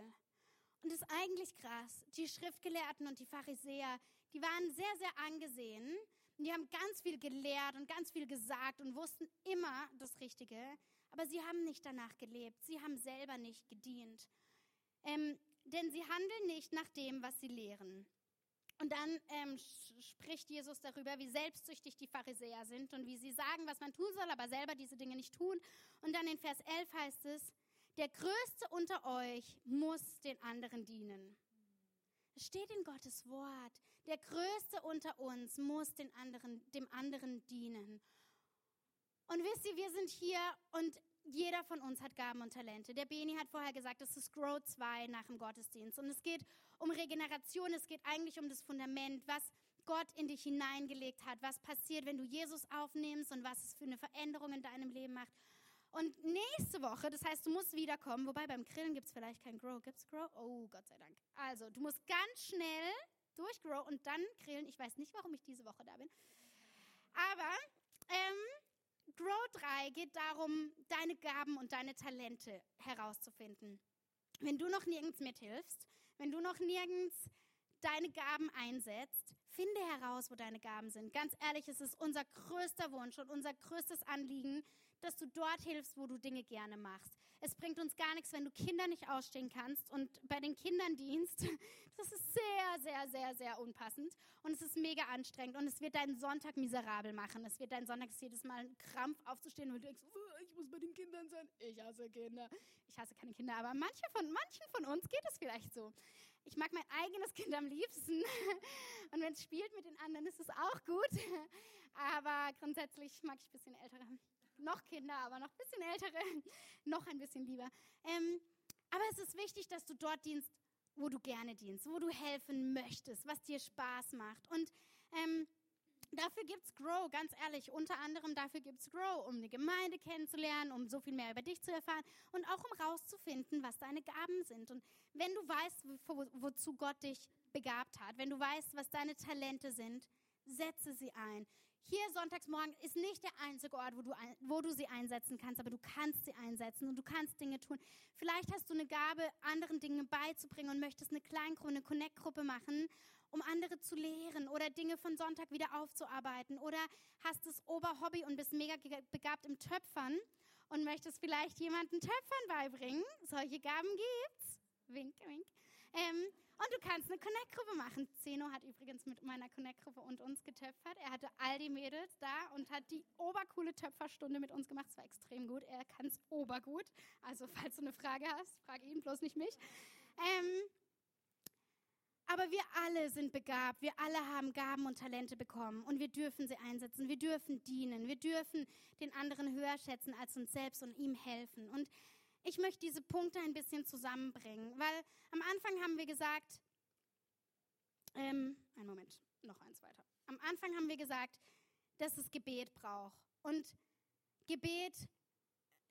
S1: Und das ist eigentlich krass. Die Schriftgelehrten und die Pharisäer, die waren sehr, sehr angesehen. Und die haben ganz viel gelehrt und ganz viel gesagt und wussten immer das Richtige. Aber sie haben nicht danach gelebt. Sie haben selber nicht gedient. Ähm, denn sie handeln nicht nach dem, was sie lehren. Und dann ähm, spricht Jesus darüber, wie selbstsüchtig die Pharisäer sind und wie sie sagen, was man tun soll, aber selber diese Dinge nicht tun. Und dann in Vers 11 heißt es, der Größte unter euch muss den anderen dienen. Es steht in Gottes Wort. Der Größte unter uns muss den anderen, dem anderen dienen. Und wisst ihr, wir sind hier und jeder von uns hat Gaben und Talente. Der Beni hat vorher gesagt, es ist Grow 2 nach dem Gottesdienst. Und es geht um Regeneration, es geht eigentlich um das Fundament, was Gott in dich hineingelegt hat, was passiert, wenn du Jesus aufnimmst und was es für eine Veränderung in deinem Leben macht. Und nächste Woche, das heißt, du musst wiederkommen, wobei beim Grillen gibt es vielleicht kein Grow. Gibt es Grow? Oh, Gott sei Dank. Also, du musst ganz schnell durch Grow und dann grillen. Ich weiß nicht, warum ich diese Woche da bin. Aber ähm, Grow 3 geht darum, deine Gaben und deine Talente herauszufinden. Wenn du noch nirgends mithilfst, wenn du noch nirgends deine Gaben einsetzt, finde heraus, wo deine Gaben sind. Ganz ehrlich, es ist unser größter Wunsch und unser größtes Anliegen, dass du dort hilfst, wo du Dinge gerne machst. Es bringt uns gar nichts, wenn du Kinder nicht ausstehen kannst und bei den Kindern dienst. Das ist sehr, sehr, sehr, sehr unpassend und es ist mega anstrengend und es wird deinen Sonntag miserabel machen. Es wird deinen Sonntag jedes Mal ein Krampf aufzustehen, weil du denkst, ich muss bei den Kindern sein. Ich hasse Kinder. Ich hasse keine Kinder, aber manche von, manchen von uns geht es vielleicht so. Ich mag mein eigenes Kind am liebsten. Und wenn es spielt mit den anderen, ist es auch gut. Aber grundsätzlich mag ich ein bisschen ältere noch Kinder, aber noch ein bisschen ältere, noch ein bisschen lieber. Ähm, aber es ist wichtig, dass du dort dienst, wo du gerne dienst, wo du helfen möchtest, was dir Spaß macht. Und ähm, dafür es Grow, ganz ehrlich. Unter anderem dafür gibt es Grow, um eine Gemeinde kennenzulernen, um so viel mehr über dich zu erfahren und auch um rauszufinden, was deine Gaben sind. Und wenn du weißt, wo, wozu Gott dich begabt hat, wenn du weißt, was deine Talente sind, setze sie ein. Hier Sonntagsmorgen ist nicht der einzige Ort, wo du, wo du sie einsetzen kannst, aber du kannst sie einsetzen und du kannst Dinge tun. Vielleicht hast du eine Gabe, anderen Dinge beizubringen und möchtest eine Kleingruppe, eine Connect-Gruppe machen, um andere zu lehren oder Dinge von Sonntag wieder aufzuarbeiten. Oder hast das Oberhobby und bist mega begabt im Töpfern und möchtest vielleicht jemanden Töpfern beibringen. Solche Gaben gibt's. Wink, wink. Ähm, und du kannst eine Connect-Gruppe machen. Zeno hat übrigens mit meiner Connect-Gruppe und uns getöpfert. Er hatte all die Mädels da und hat die obercoole Töpferstunde mit uns gemacht. Es war extrem gut. Er kann es obergut. Also falls du eine Frage hast, frage ihn bloß nicht mich. Ähm, aber wir alle sind begabt. Wir alle haben Gaben und Talente bekommen und wir dürfen sie einsetzen. Wir dürfen dienen. Wir dürfen den anderen höher schätzen als uns selbst und ihm helfen. Und ich möchte diese Punkte ein bisschen zusammenbringen, weil am Anfang haben wir gesagt, ähm, einen Moment, noch eins weiter. Am Anfang haben wir gesagt, dass es Gebet braucht. Und Gebet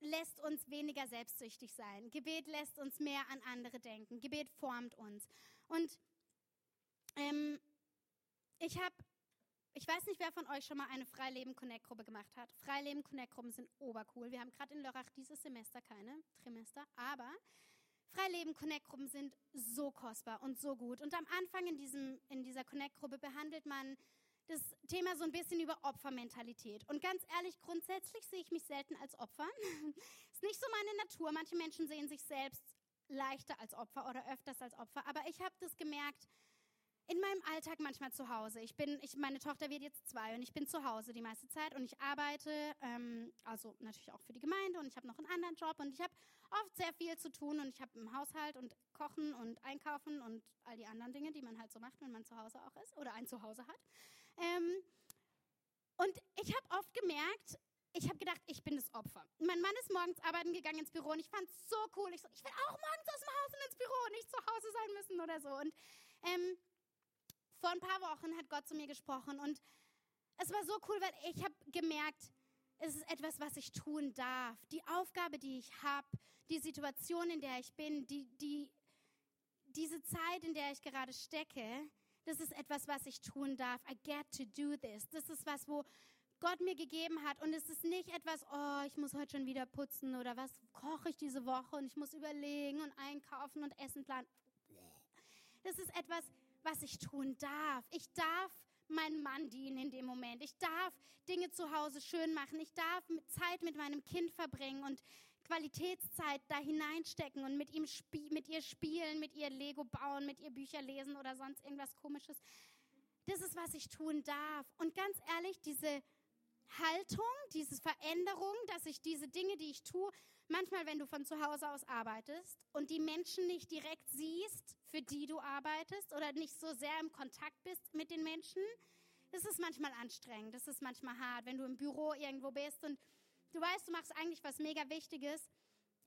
S1: lässt uns weniger selbstsüchtig sein. Gebet lässt uns mehr an andere denken. Gebet formt uns. Und ähm, ich habe ich weiß nicht, wer von euch schon mal eine Freileben Connect Gruppe gemacht hat. Freileben Connect Gruppen sind obercool. Wir haben gerade in Lörrach dieses Semester keine Trimester, aber Freileben Connect Gruppen sind so kostbar und so gut. Und am Anfang in, diesem, in dieser Connect Gruppe behandelt man das Thema so ein bisschen über Opfermentalität. Und ganz ehrlich, grundsätzlich sehe ich mich selten als Opfer. ist nicht so meine Natur. Manche Menschen sehen sich selbst leichter als Opfer oder öfters als Opfer. Aber ich habe das gemerkt, in meinem Alltag manchmal zu Hause. Ich bin, ich, meine Tochter wird jetzt zwei und ich bin zu Hause die meiste Zeit und ich arbeite, ähm, also natürlich auch für die Gemeinde und ich habe noch einen anderen Job und ich habe oft sehr viel zu tun und ich habe im Haushalt und Kochen und Einkaufen und all die anderen Dinge, die man halt so macht, wenn man zu Hause auch ist oder ein Zuhause hat. Ähm, und ich habe oft gemerkt, ich habe gedacht, ich bin das Opfer. Mein Mann ist morgens arbeiten gegangen ins Büro und ich fand es so cool. Ich so, ich will auch morgens aus dem Haus und ins Büro und nicht zu Hause sein müssen oder so. Und ähm, vor ein paar Wochen hat Gott zu mir gesprochen und es war so cool, weil ich habe gemerkt, es ist etwas, was ich tun darf. Die Aufgabe, die ich habe, die Situation, in der ich bin, die, die, diese Zeit, in der ich gerade stecke, das ist etwas, was ich tun darf. I get to do this. Das ist was, wo Gott mir gegeben hat. Und es ist nicht etwas, oh, ich muss heute schon wieder putzen oder was koche ich diese Woche und ich muss überlegen und einkaufen und Essen planen. Das ist etwas, was ich tun darf. Ich darf meinem Mann dienen in dem Moment. Ich darf Dinge zu Hause schön machen. Ich darf Zeit mit meinem Kind verbringen und Qualitätszeit da hineinstecken und mit ihm mit ihr spielen, mit ihr Lego bauen, mit ihr Bücher lesen oder sonst irgendwas komisches. Das ist, was ich tun darf. Und ganz ehrlich, diese Haltung, diese Veränderung, dass ich diese Dinge, die ich tue, manchmal, wenn du von zu Hause aus arbeitest und die Menschen nicht direkt siehst, für die du arbeitest oder nicht so sehr im Kontakt bist mit den Menschen, das ist manchmal anstrengend, das ist manchmal hart, wenn du im Büro irgendwo bist und du weißt, du machst eigentlich was mega Wichtiges,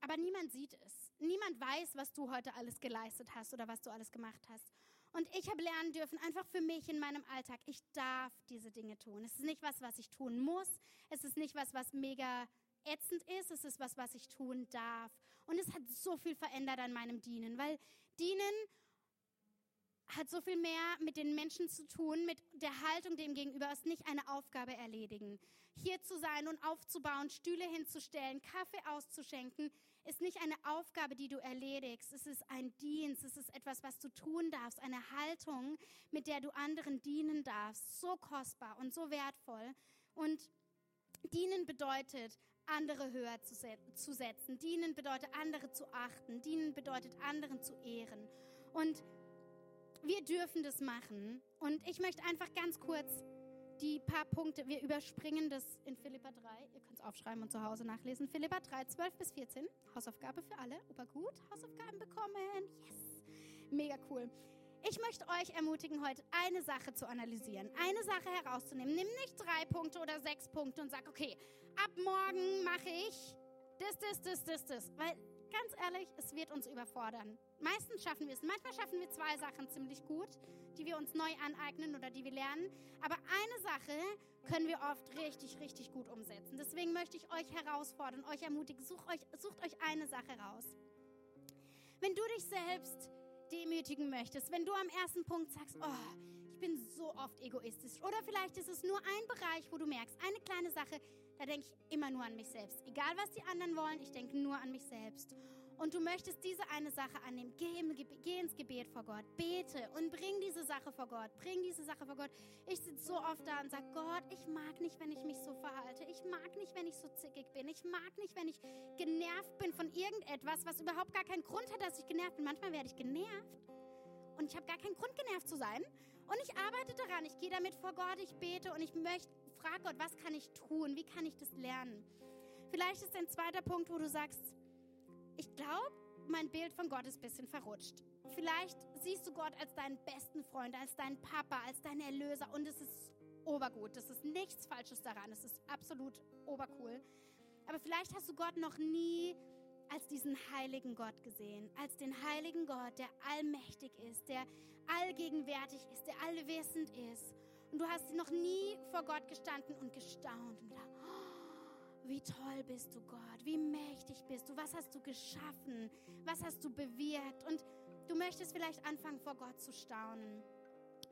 S1: aber niemand sieht es. Niemand weiß, was du heute alles geleistet hast oder was du alles gemacht hast. Und ich habe lernen dürfen, einfach für mich in meinem Alltag, ich darf diese Dinge tun. Es ist nicht was, was ich tun muss. Es ist nicht was, was mega ätzend ist. Es ist was, was ich tun darf. Und es hat so viel verändert an meinem Dienen, weil Dienen hat so viel mehr mit den Menschen zu tun, mit der Haltung dem gegenüber, ist nicht eine Aufgabe erledigen. Hier zu sein und aufzubauen, Stühle hinzustellen, Kaffee auszuschenken, ist nicht eine Aufgabe, die du erledigst. Es ist ein Dienst, es ist etwas, was du tun darfst, eine Haltung, mit der du anderen dienen darfst. So kostbar und so wertvoll. Und dienen bedeutet, andere höher zu, zu setzen. Dienen bedeutet, andere zu achten. Dienen bedeutet, anderen zu ehren. Und wir dürfen das machen. Und ich möchte einfach ganz kurz die paar Punkte, wir überspringen das in Philippa 3. Ihr könnt es aufschreiben und zu Hause nachlesen. Philippa 3, 12 bis 14. Hausaufgabe für alle. Opa gut. Hausaufgaben bekommen. Yes. Mega cool. Ich möchte euch ermutigen, heute eine Sache zu analysieren, eine Sache herauszunehmen. Nimm nicht drei Punkte oder sechs Punkte und sag, okay, ab morgen mache ich das, das, das, das, das. Weil ganz ehrlich, es wird uns überfordern. Meistens schaffen wir es. Manchmal schaffen wir zwei Sachen ziemlich gut, die wir uns neu aneignen oder die wir lernen. Aber eine Sache können wir oft richtig, richtig gut umsetzen. Deswegen möchte ich euch herausfordern, euch ermutigen, sucht euch, sucht euch eine Sache raus. Wenn du dich selbst demütigen möchtest, wenn du am ersten Punkt sagst, oh, ich bin so oft egoistisch. Oder vielleicht ist es nur ein Bereich, wo du merkst, eine kleine Sache, da denke ich immer nur an mich selbst. Egal, was die anderen wollen, ich denke nur an mich selbst. Und du möchtest diese eine Sache annehmen. Geh, geh, ins Gebet vor Gott. Bete und bring diese Sache vor Gott. Bring diese Sache vor Gott. Ich sitze so oft da und sage, Gott, ich mag nicht, wenn ich mich so verhalte. Ich mag nicht, wenn ich so zickig bin. Ich mag nicht, wenn ich genervt bin von irgendetwas, was überhaupt gar keinen Grund hat, dass ich genervt bin. Manchmal werde ich genervt. Und ich habe gar keinen Grund, genervt zu sein. Und ich arbeite daran. Ich gehe damit vor Gott. Ich bete und ich möchte frag Gott, was kann ich tun? Wie kann ich das lernen? Vielleicht ist ein zweiter Punkt, wo du sagst, ich glaube, mein Bild von Gott ist ein bisschen verrutscht. Vielleicht siehst du Gott als deinen besten Freund, als deinen Papa, als deinen Erlöser und es ist obergut. Das ist nichts Falsches daran. Es ist absolut obercool. Aber vielleicht hast du Gott noch nie als diesen heiligen Gott gesehen, als den heiligen Gott, der allmächtig ist, der allgegenwärtig ist, der allwissend ist und du hast noch nie vor Gott gestanden und gestaunt und gedacht, oh, wie toll bist du Gott, wie mächtig bist du, was hast du geschaffen, was hast du bewirkt und du möchtest vielleicht anfangen vor Gott zu staunen.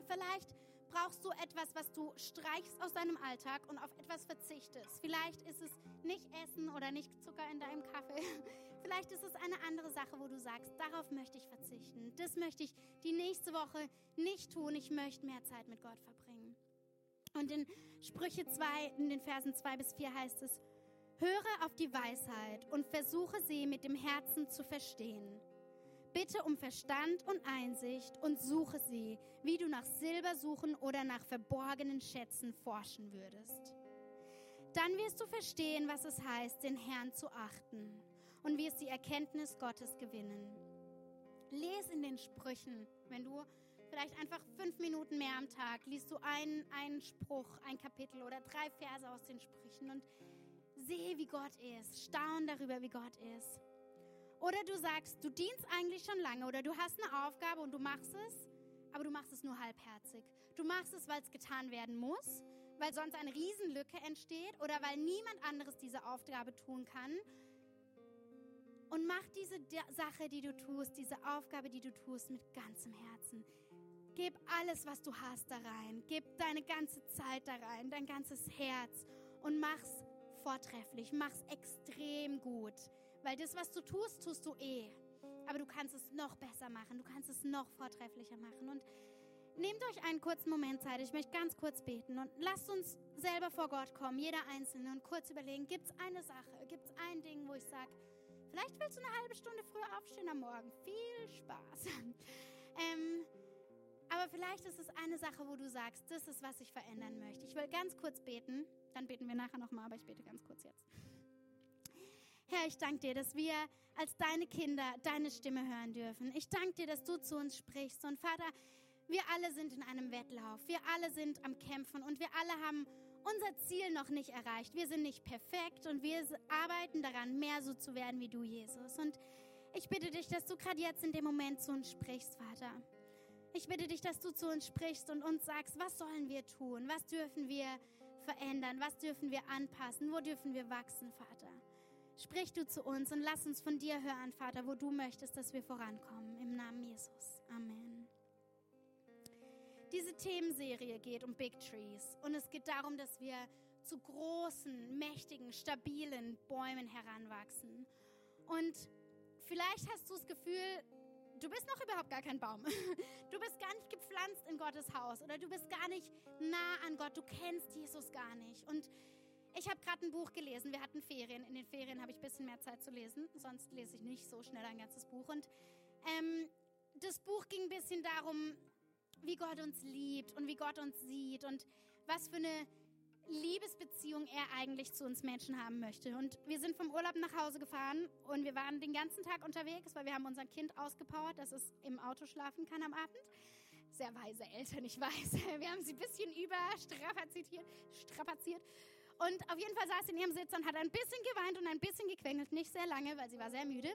S1: Vielleicht brauchst du etwas, was du streichst aus deinem Alltag und auf etwas verzichtest. Vielleicht ist es nicht Essen oder nicht Zucker in deinem Kaffee. Vielleicht ist es eine andere Sache, wo du sagst, darauf möchte ich verzichten. Das möchte ich die nächste Woche nicht tun. Ich möchte mehr Zeit mit Gott verbringen. Und in Sprüche 2, in den Versen 2 bis 4 heißt es, höre auf die Weisheit und versuche sie mit dem Herzen zu verstehen. Bitte um Verstand und Einsicht und suche sie, wie du nach Silber suchen oder nach verborgenen Schätzen forschen würdest. Dann wirst du verstehen, was es heißt, den Herrn zu achten und wirst die Erkenntnis Gottes gewinnen. Les in den Sprüchen, wenn du vielleicht einfach fünf Minuten mehr am Tag, liest du einen, einen Spruch, ein Kapitel oder drei Verse aus den Sprüchen und sehe, wie Gott ist, staun darüber, wie Gott ist. Oder du sagst, du dienst eigentlich schon lange oder du hast eine Aufgabe und du machst es, aber du machst es nur halbherzig. Du machst es, weil es getan werden muss, weil sonst eine Riesenlücke entsteht oder weil niemand anderes diese Aufgabe tun kann. Und mach diese Sache, die du tust, diese Aufgabe, die du tust, mit ganzem Herzen. Gib alles, was du hast, da rein. Gib deine ganze Zeit da rein, dein ganzes Herz und mach's vortrefflich, mach's extrem gut. Weil das, was du tust, tust du eh. aber du kannst es noch besser machen, du kannst es noch vortrefflicher machen. Und nehmt euch einen kurzen Moment Zeit, ich möchte ganz kurz beten und lasst uns selber vor Gott kommen, jeder Einzelne, und kurz überlegen, gibt es eine Sache, gibt es ein Ding, wo ich sage, vielleicht willst du eine halbe Stunde früher aufstehen am Morgen. Viel Spaß. ähm, aber vielleicht ist es eine Sache, wo du sagst, das ist, was ich verändern möchte. Ich will ganz kurz beten, dann beten wir nachher nochmal, aber ich bete ganz kurz jetzt. Herr, ich danke dir, dass wir als deine Kinder deine Stimme hören dürfen. Ich danke dir, dass du zu uns sprichst. Und Vater, wir alle sind in einem Wettlauf. Wir alle sind am Kämpfen und wir alle haben unser Ziel noch nicht erreicht. Wir sind nicht perfekt und wir arbeiten daran, mehr so zu werden wie du, Jesus. Und ich bitte dich, dass du gerade jetzt in dem Moment zu uns sprichst, Vater. Ich bitte dich, dass du zu uns sprichst und uns sagst, was sollen wir tun? Was dürfen wir verändern? Was dürfen wir anpassen? Wo dürfen wir wachsen, Vater? Sprich du zu uns und lass uns von dir hören, Vater, wo du möchtest, dass wir vorankommen. Im Namen Jesus. Amen. Diese Themenserie geht um Big Trees und es geht darum, dass wir zu großen, mächtigen, stabilen Bäumen heranwachsen. Und vielleicht hast du das Gefühl, du bist noch überhaupt gar kein Baum. Du bist gar nicht gepflanzt in Gottes Haus oder du bist gar nicht nah an Gott. Du kennst Jesus gar nicht. Und ich habe gerade ein Buch gelesen. Wir hatten Ferien. In den Ferien habe ich ein bisschen mehr Zeit zu lesen. Sonst lese ich nicht so schnell ein ganzes Buch. Und ähm, das Buch ging ein bisschen darum, wie Gott uns liebt und wie Gott uns sieht und was für eine Liebesbeziehung er eigentlich zu uns Menschen haben möchte. Und wir sind vom Urlaub nach Hause gefahren und wir waren den ganzen Tag unterwegs, weil wir haben unser Kind ausgepowert, dass es im Auto schlafen kann am Abend. Sehr weise Eltern, ich weiß. Wir haben sie ein bisschen überstrapaziert. Strapaziert. Und auf jeden Fall saß sie in ihrem Sitz und hat ein bisschen geweint und ein bisschen gequengelt. Nicht sehr lange, weil sie war sehr müde.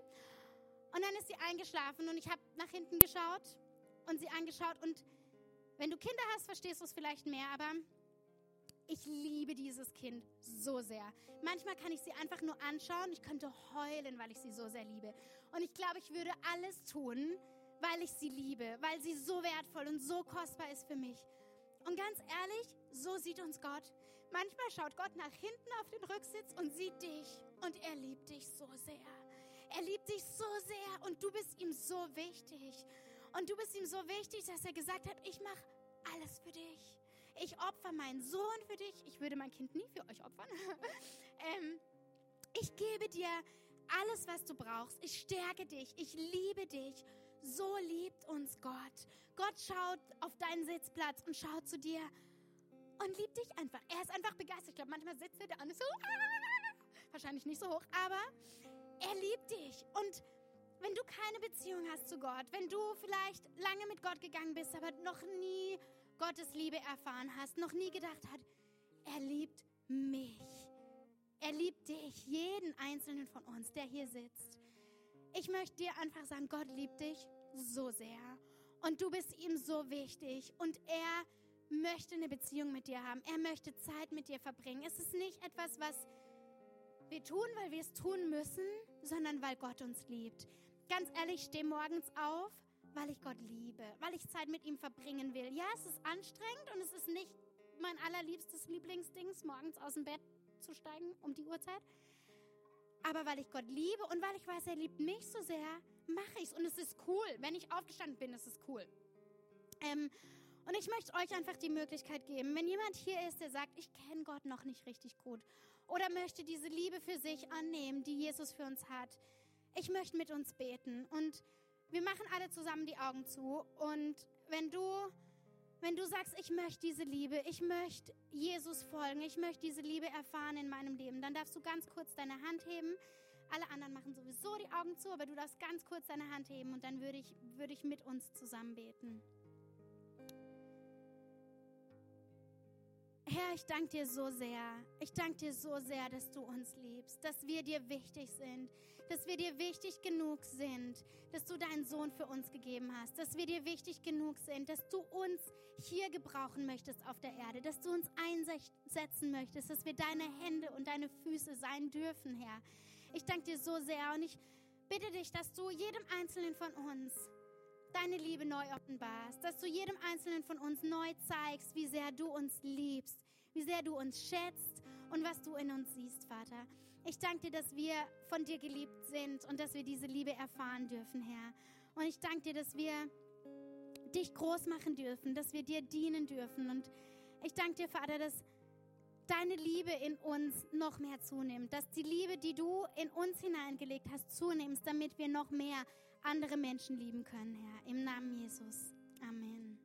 S1: Und dann ist sie eingeschlafen und ich habe nach hinten geschaut und sie angeschaut. Und wenn du Kinder hast, verstehst du es vielleicht mehr, aber ich liebe dieses Kind so sehr. Manchmal kann ich sie einfach nur anschauen. Ich könnte heulen, weil ich sie so sehr liebe. Und ich glaube, ich würde alles tun, weil ich sie liebe, weil sie so wertvoll und so kostbar ist für mich. Und ganz ehrlich, so sieht uns Gott. Manchmal schaut Gott nach hinten auf den Rücksitz und sieht dich. Und er liebt dich so sehr. Er liebt dich so sehr und du bist ihm so wichtig. Und du bist ihm so wichtig, dass er gesagt hat, ich mache alles für dich ich opfer meinen Sohn für dich. Ich würde mein Kind nie für euch opfern. ähm, ich gebe dir alles, was du brauchst. Ich stärke dich. Ich liebe dich. So liebt uns Gott. Gott schaut auf deinen Sitzplatz und schaut zu dir und liebt dich einfach. Er ist einfach begeistert. Ich glaube, manchmal sitzt er da und ist so, wahrscheinlich nicht so hoch, aber er liebt dich. Und wenn du keine Beziehung hast zu Gott, wenn du vielleicht lange mit Gott gegangen bist, aber noch nie Gottes Liebe erfahren hast, noch nie gedacht hat, er liebt mich. Er liebt dich, jeden einzelnen von uns, der hier sitzt. Ich möchte dir einfach sagen, Gott liebt dich so sehr und du bist ihm so wichtig und er möchte eine Beziehung mit dir haben. Er möchte Zeit mit dir verbringen. Es ist nicht etwas, was wir tun, weil wir es tun müssen, sondern weil Gott uns liebt. Ganz ehrlich, steh morgens auf weil ich Gott liebe, weil ich Zeit mit ihm verbringen will. Ja, es ist anstrengend und es ist nicht mein allerliebstes Lieblingsdings, morgens aus dem Bett zu steigen um die Uhrzeit. Aber weil ich Gott liebe und weil ich weiß, er liebt mich so sehr, mache ich es. Und es ist cool. Wenn ich aufgestanden bin, ist es cool. Ähm, und ich möchte euch einfach die Möglichkeit geben, wenn jemand hier ist, der sagt, ich kenne Gott noch nicht richtig gut oder möchte diese Liebe für sich annehmen, die Jesus für uns hat, ich möchte mit uns beten. Und wir machen alle zusammen die Augen zu und wenn du wenn du sagst, ich möchte diese Liebe, ich möchte Jesus folgen, ich möchte diese Liebe erfahren in meinem Leben, dann darfst du ganz kurz deine Hand heben. Alle anderen machen sowieso die Augen zu, aber du darfst ganz kurz deine Hand heben und dann würde ich, würde ich mit uns zusammen beten. Herr, ich danke dir so sehr. Ich danke dir so sehr, dass du uns liebst, dass wir dir wichtig sind, dass wir dir wichtig genug sind, dass du deinen Sohn für uns gegeben hast, dass wir dir wichtig genug sind, dass du uns hier gebrauchen möchtest auf der Erde, dass du uns einsetzen möchtest, dass wir deine Hände und deine Füße sein dürfen, Herr. Ich danke dir so sehr und ich bitte dich, dass du jedem Einzelnen von uns deine Liebe neu offenbarst, dass du jedem Einzelnen von uns neu zeigst, wie sehr du uns liebst, wie sehr du uns schätzt und was du in uns siehst, Vater. Ich danke dir, dass wir von dir geliebt sind und dass wir diese Liebe erfahren dürfen, Herr. Und ich danke dir, dass wir dich groß machen dürfen, dass wir dir dienen dürfen. Und ich danke dir, Vater, dass deine Liebe in uns noch mehr zunimmt, dass die Liebe, die du in uns hineingelegt hast, zunimmst, damit wir noch mehr andere Menschen lieben können, Herr. Im Namen Jesus. Amen.